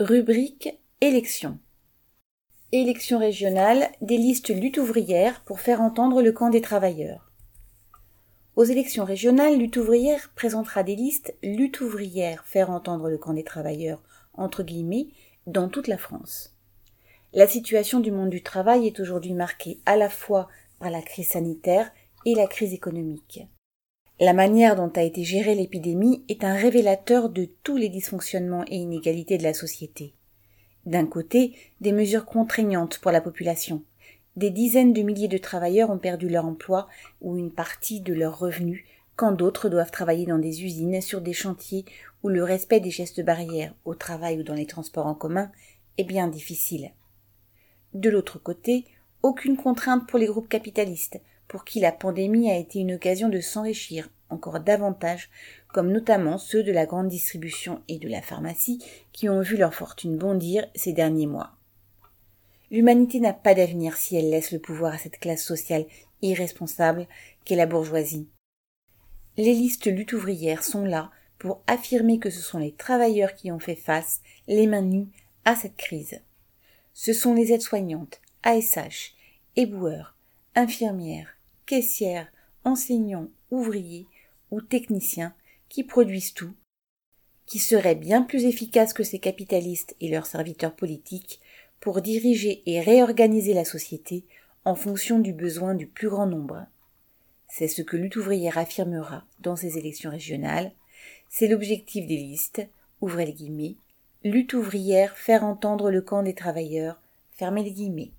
Rubrique Élections. Élections régionales des listes lutte ouvrière pour faire entendre le camp des travailleurs. Aux élections régionales, lutte ouvrière présentera des listes lutte ouvrière faire entendre le camp des travailleurs entre guillemets dans toute la France. La situation du monde du travail est aujourd'hui marquée à la fois par la crise sanitaire et la crise économique. La manière dont a été gérée l'épidémie est un révélateur de tous les dysfonctionnements et inégalités de la société. D'un côté, des mesures contraignantes pour la population. Des dizaines de milliers de travailleurs ont perdu leur emploi ou une partie de leurs revenus, quand d'autres doivent travailler dans des usines, sur des chantiers où le respect des gestes barrières au travail ou dans les transports en commun est bien difficile. De l'autre côté, aucune contrainte pour les groupes capitalistes, pour qui la pandémie a été une occasion de s'enrichir encore davantage, comme notamment ceux de la grande distribution et de la pharmacie qui ont vu leur fortune bondir ces derniers mois. L'humanité n'a pas d'avenir si elle laisse le pouvoir à cette classe sociale irresponsable qu'est la bourgeoisie. Les listes lutte ouvrières sont là pour affirmer que ce sont les travailleurs qui ont fait face, les mains nues, à cette crise. Ce sont les aides-soignantes, ASH, éboueurs, infirmières, caissières, enseignants, ouvriers ou techniciens qui produisent tout, qui seraient bien plus efficaces que ces capitalistes et leurs serviteurs politiques pour diriger et réorganiser la société en fonction du besoin du plus grand nombre. C'est ce que lutte ouvrière affirmera dans ces élections régionales. C'est l'objectif des listes, ouvrez les guillemets, lutte ouvrière faire entendre le camp des travailleurs, fermez les guillemets.